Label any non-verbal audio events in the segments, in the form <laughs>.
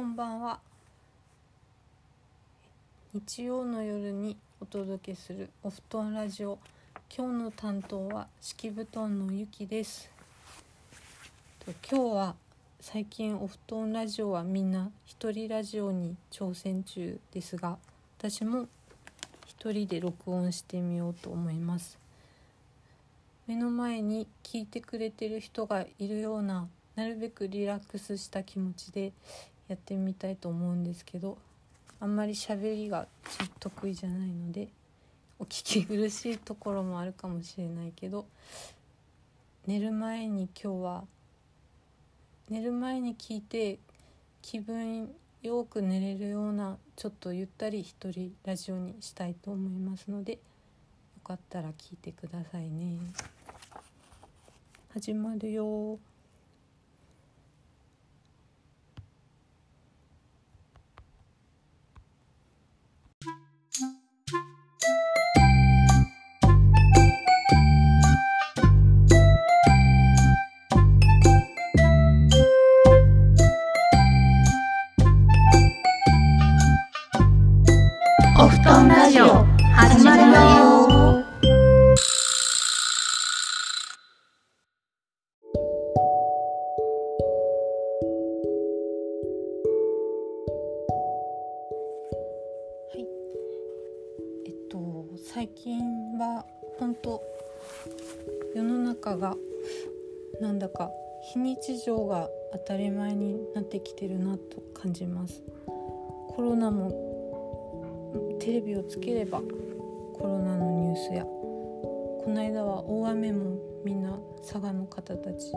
こんばんは。日曜の夜にお届けするお布団ラジオ。今日の担当は敷布団のゆきです。今日は最近お布団ラジオはみんな一人ラジオに挑戦中ですが私も一人で録音してみようと思います。目の前に聞いてくれてる人がいるようななるべくリラックスした気持ちでやってみたいと思うんですけどあんまり喋りが得意じゃないのでお聞き苦しいところもあるかもしれないけど寝る前に今日は寝る前に聞いて気分よく寝れるようなちょっとゆったり一人ラジオにしたいと思いますのでよかったら聞いてくださいね。始まるよ非日常が当たり前になってきてるなと感じます。コロナもテレビをつければコロナのニュースやこの間は大雨もみんな佐賀の方たち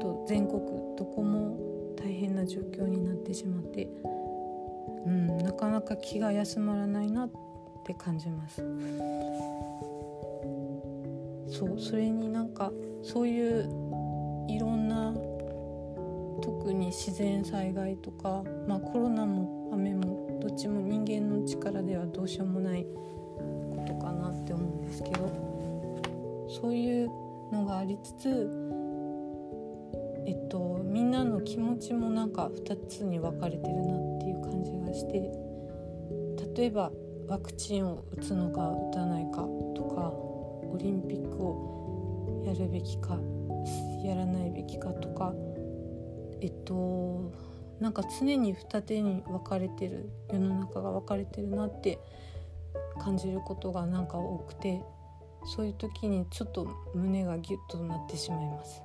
と全国どこも大変な状況になってしまってうん、なかなか気が休まらないなって感じますそうそれになんかそういういろんな特に自然災害とか、まあ、コロナも雨もどっちも人間の力ではどうしようもないことかなって思うんですけどそういうのがありつつえっとみんなの気持ちもなんか2つに分かれてるなっていう感じがして例えばワクチンを打つのか打たないかとかオリンピックをやるべきかやらないべきかとかえっとなんか常に二手に分かれてる世の中が分かれてるなって感じることがなんか多くてそういう時にちょっと胸がギュッとなってしまいます。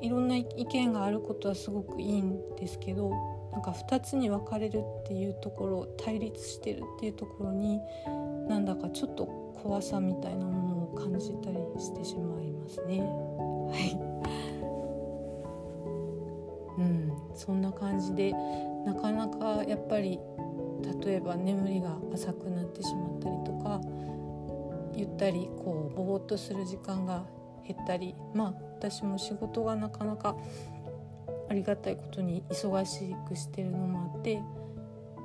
いろんな意見があることはすごくいいんですけどなんか2つに分かれるっていうところ対立してるっていうところになんだかちょっと怖さみたいなものを感じたりしてしまいますね。はいそんな感じでなかなかやっぱり例えば眠りが浅くなってしまったりとかゆったりこうぼーっとする時間が減ったりまあ私も仕事がなかなかありがたいことに忙しくしてるのもあって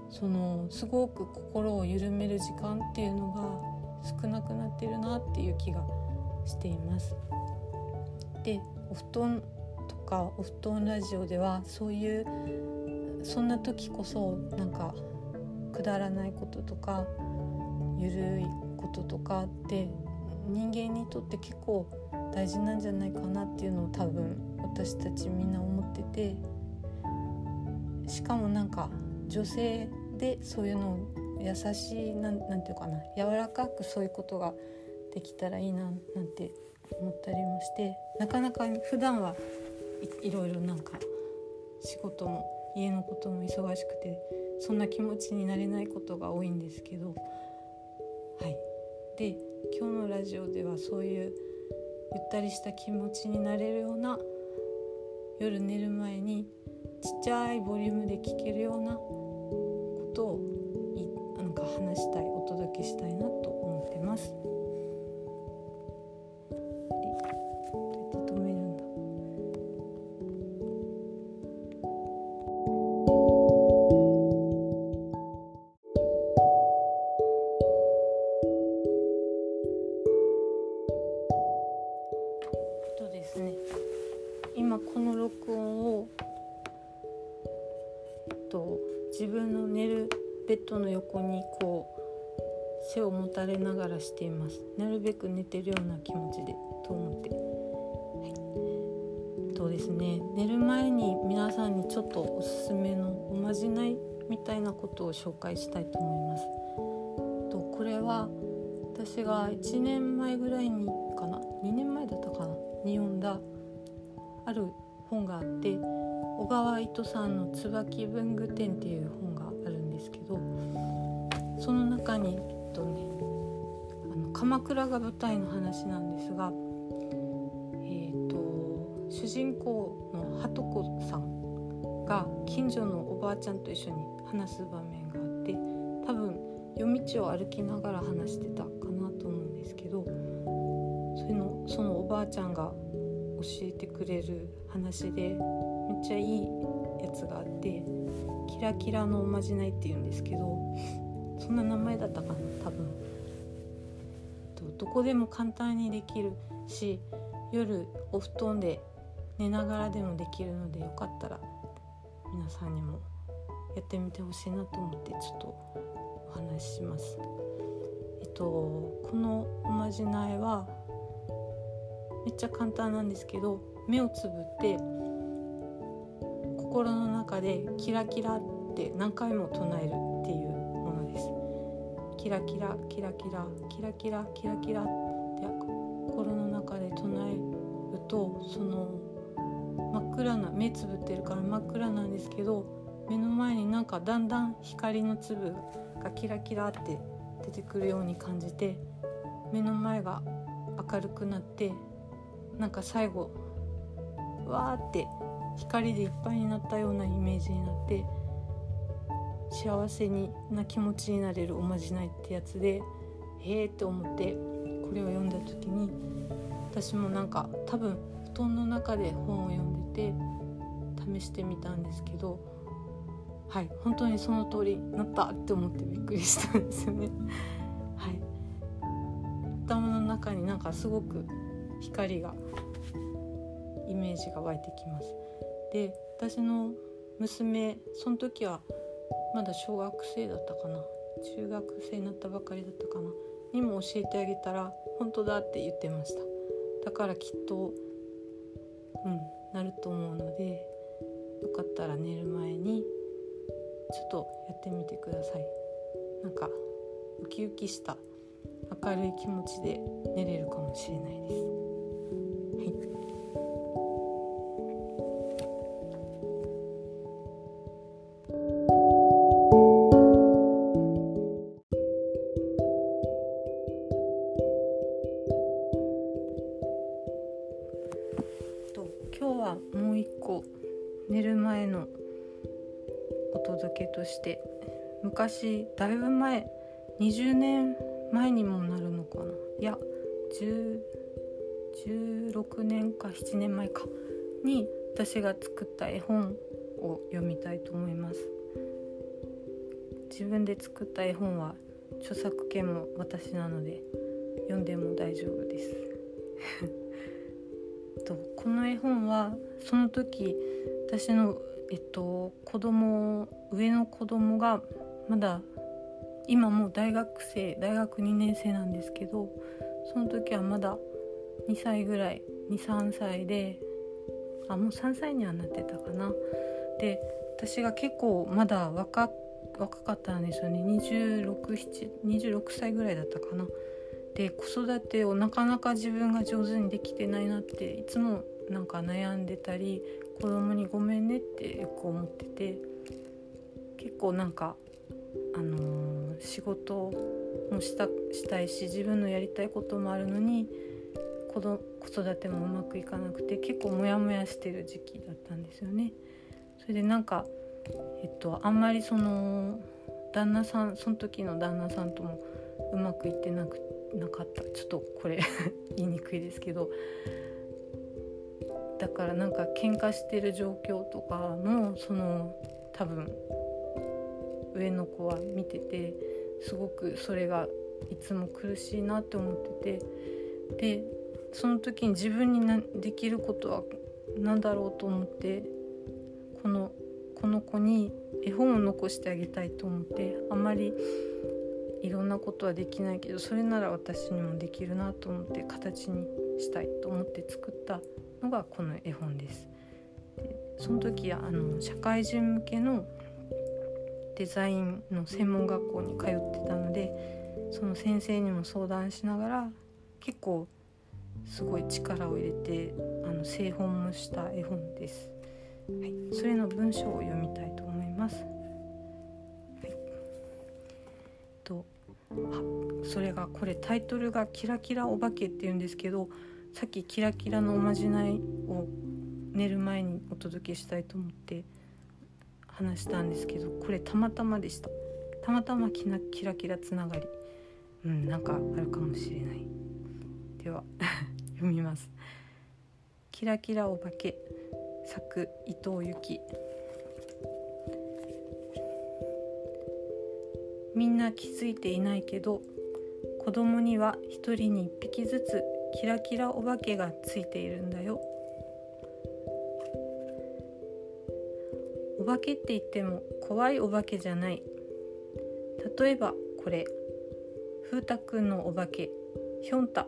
そのすごく心を緩める時間っていうのが少なくなってるなっていう気がしています。でお布団かお布団ラジオではそういうそんな時こそなんかくだらないこととかゆるいこととかって人間にとって結構大事なんじゃないかなっていうのを多分私たちみんな思っててしかもなんか女性でそういうのを優しいなんなんていうかな柔らかくそういうことができたらいいななんて思ったりもしてなかなか普段はいいろいろなんか仕事も家のことも忙しくてそんな気持ちになれないことが多いんですけどはいで今日のラジオではそういうゆったりした気持ちになれるような夜寝る前にちっちゃいボリュームで聴けるようなことをいなんか話したいお届けしたいなと思ってます。らしています。なるべく寝てるような気持ちでと思って、はい、とですね。寝る前に皆さんにちょっとおすすめのおまじないみたいなことを紹介したいと思います。とこれは私が1年前ぐらいにかな？2年前だったかな？に読んだある本があって小川糸さんの「椿文具店」っていう本があるんですけどその中に、えっとね、鎌倉が舞台の話なんですが、えーと、主人公のはとこさんが近所のおばあちゃんと一緒に話す場面があって多分夜道を歩きながら話してたかなと思うんですけどそれのそのおばあちゃんが教えてくれる話でめっちゃいいやつがあって「キラキラのおまじない」っていうんですけどそんな名前だったかな多分。どこでも簡単にできるし夜お布団で寝ながらでもできるのでよかったら皆さんにもやってみてほしいなと思ってちょっとお話しします。えっとこのおまじないはめっちゃ簡単なんですけど目をつぶって心の中でキラキラって何回も唱えるっていうキラキラキラキラキラキラキラキラって心の中で唱えるとその真っ暗な目つぶってるから真っ暗なんですけど目の前になんかだんだん光の粒がキラキラって出てくるように感じて目の前が明るくなってなんか最後わーって光でいっぱいになったようなイメージになって幸せにな気持ちになれるおまじないってやつでへえって思ってこれを読んだ時に私もなんか多分布団の中で本を読んでて試してみたんですけどはい本当にその通りなったって思ってびっくりしたんですよね。はい頭の中になんかすごく光がイメージが湧いてきますで私の娘その時はまだ小学生だったかな。中学生になったばかりだったかな。にも教えてあげたら本当だって言ってました。だからきっとうんなると思うのでよかったら寝る前にちょっとやってみてください。なんかウキウキした明るい気持ちで寝れるかもしれないです。届け昔だいぶ前20年前にもなるのかな。いや16年か7年前か。に私が作った絵本を読みたいと思います。自分で作った絵本は著作権も私なので読んでも大丈夫です。<laughs> とこの絵本はその時私のえっと子供上の子供がまだ今もう大学生大学2年生なんですけどその時はまだ2歳ぐらい23歳であもう3歳にはなってたかな。で私が結構まだ若若かったんですよね。2626歳ぐらいだったかな。で子育てをなかなか自分が上手にできてないなっていつもなんか悩んでたり子供にごめんねってよく思ってて結構なんかあのー、仕事もしたしたいし自分のやりたいこともあるのに子子育てもうまくいかなくて結構モヤモヤしてる時期だったんですよね。それでなんかえっとあんまりその旦那さんその時の旦那さんともうまくいってなくなかったちょっとこれ <laughs> 言いにくいですけどだからなんか喧嘩してる状況とかもその多分上の子は見ててすごくそれがいつも苦しいなって思っててでその時に自分にできることは何だろうと思ってこのこの子に絵本を残してあげたいと思ってあまりいろんなことはできないけどそれなら私にもできるなと思って形にしたいと思って作ったのがこの絵本です。でその時あの社会人向けのデザインの専門学校に通ってたのでその先生にも相談しながら結構すごい力を入れてあの製本もした絵本です。はい、それの文章を読みたいと思います。はい、とあそれがこれタイトルが「キラキラお化け」っていうんですけどさっきキラキラのおまじないを寝る前にお届けしたいと思って話したんですけどこれたまたまでした。たまたまキラキラキラつながり。うんなんかあるかもしれない。では <laughs> 読みます。キラキラお化け。作伊藤由紀。みんな気づいていないけど子供には一人に一匹ずつキラキラお化けがついているんだよ。お化けって言っても怖いお化けじゃない。例えばこれ。風太くんのお化け。ひょんた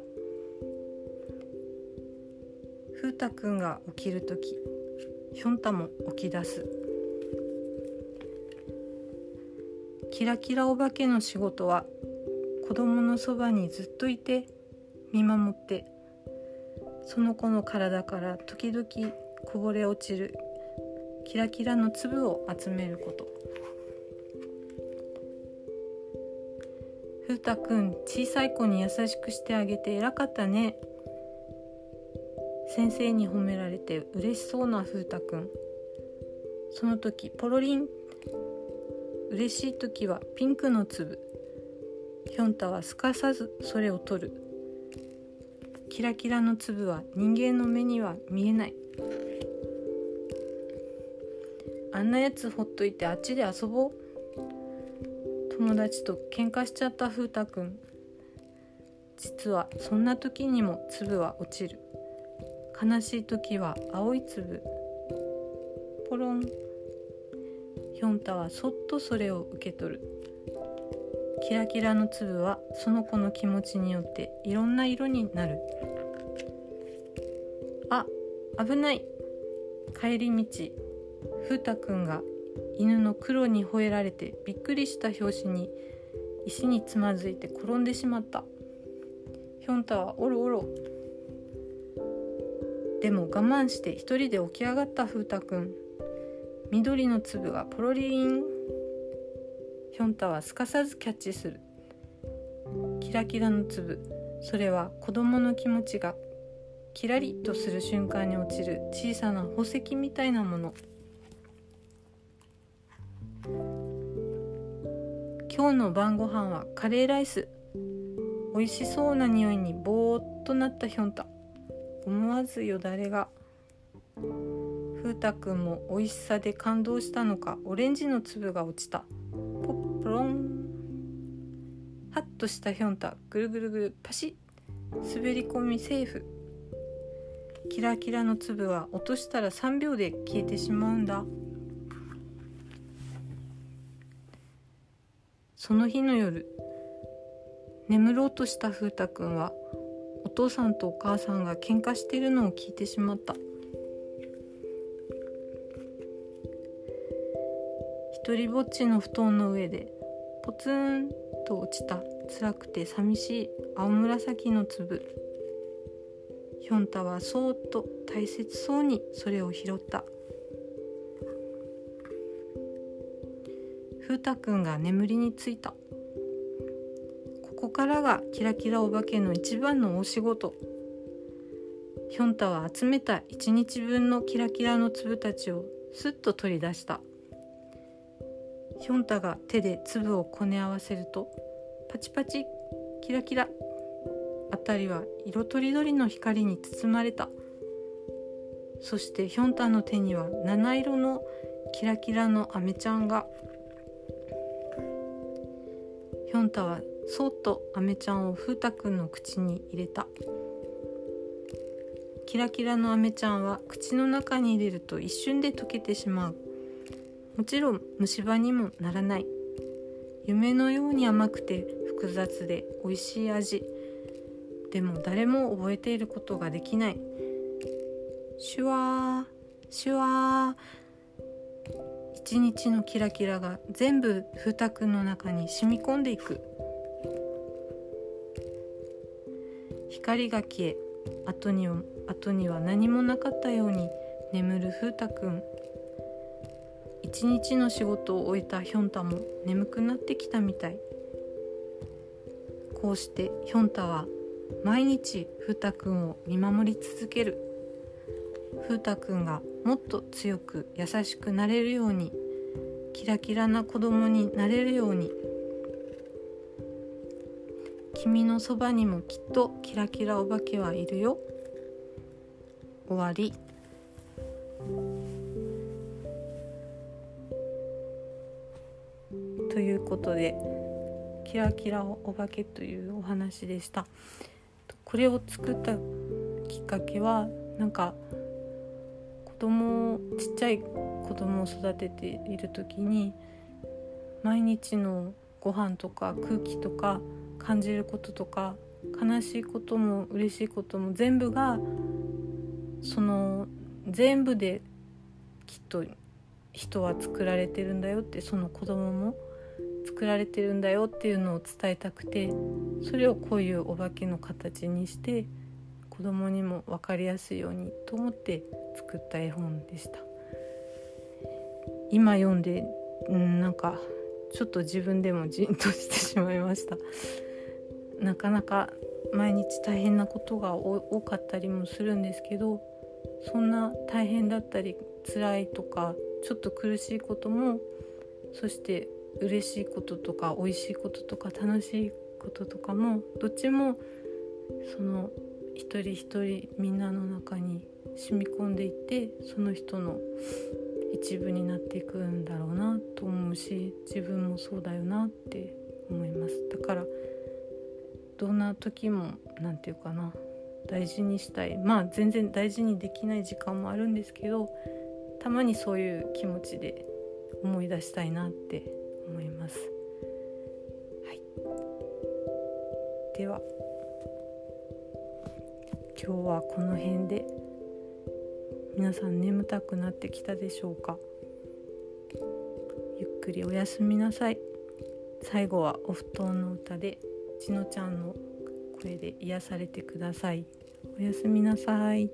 風太くんが起きる時。ひょんたも起き出す。キラキラお化けの仕事は。子供のそばにずっといて。見守って。その子の体から時々こぼれ落ちる。キラキラの粒を集めること。ふうたくん小さい子に優しくしてあげて偉かったね。先生に褒められて嬉しそうなふうたくん。その時ポロリン。嬉しい時はピンクの粒。ひょんたはすかさずそれを取る。キラキラの粒は人間の目には見えない。あんなやつほっといてあっちで遊ぼう。友達と喧嘩しちゃった風太くん。実はそんな時にも粒は落ちる。悲しい時は青い粒。ポロン。ヒョンタはそっとそれを受け取る。キラキラの粒はその子の気持ちによっていろんな色になる。あ危ない。帰り道。風太くんが犬の黒に吠えられてびっくりした拍子に石につまずいて転んでしまった。ヒョンタはおろおろ。でも我慢して一人で起き上がった風太くん緑の粒がポロリン。ヒョンタはすかさずキャッチする。キラキラの粒。それは子供の気持ちがキラリとする瞬間に落ちる小さな宝石みたいなもの。今日の晩ご飯はカレーライス。美味しそうな匂いにぼーっとなったヒョンタ。思わずよだれが。風太くんも美味しさで感動したのか。オレンジの粒が落ちた。ポップロン。ハッとしたヒョンタ。ぐるぐるぐる。パシッ。滑り込みセーフ。キラキラの粒は落としたら3秒で消えてしまうんだ。その日の夜眠ろうとした風太くんはお父さんとお母さんが喧嘩しているのを聞いてしまった。一人ぼっちの布団の上でポツンと落ちた辛くて寂しい青紫の粒。ヒョンタはそーっと大切そうにそれを拾った。風太くんが眠りについた。ここからがキラキラお化けの一番の大仕事。ヒョンタは集めた一日分のキラキラの粒たちをすっと取り出した。ヒョンタが手で粒をこね合わせるとパチパチキラキラ。辺りは色とりどりの光に包まれた。そしてヒョンタの手には七色のキラキラのアメちゃんが。ヒョンタはそっとアメちゃんを風太くんの口に入れた。キラキラのアメちゃんは口の中に入れると一瞬で溶けてしまう。もちろん虫歯にもならない。夢のように甘くて複雑で美味しい味。でも誰も覚えていることができない。シュワーシュワー。一日のキラキラが全部風太くんの中に染み込んでいく。光が消え後に後には何もなかったように眠る風太くん。一日の仕事を終えたヒョンタも眠くなってきたみたい。こうしてヒョンタは毎日風太くんを見守り続ける。風太くんがもっと強く優しくなれるようにキラキラな子供になれるように。君のそばにもきっとキラキラお化けはいるよ。終わり。ということで「キラキラお化け」というお話でした。これを作ったきっかけはなんか供ちっちゃい子供を育てている時に毎日のご飯とか空気とか感じることとか悲しいことも嬉しいことも全部がその全部できっと人は作られてるんだよってその子供も作られてるんだよっていうのを伝えたくてそれをこういうお化けの形にして子供にも分かりやすいようにと思って作った絵本でした。今読んで、うん、なんかちょっと自分でもじんとしてしまいました。なかなか毎日大変なことが多かったりもするんですけどそんな大変だったり辛いとかちょっと苦しいこともそして嬉しいこととか美味しいこととか楽しいこととかもどっちもその一人一人みんなの中に染み込んでいってその人の一部になっていくんだろうなと思うし自分もそうだよなって思います。だからどんな時も何て言うかな大事にしたい。まあ全然大事にできない時間もあるんですけどたまにそういう気持ちで思い出したいなって思います。はい、では。今日はこの辺で。皆さん眠たくなってきたでしょうか？ゆっくりおやすみなさい。最後はお布団の歌でちのちゃんの声で癒されてください。おやすみなさい。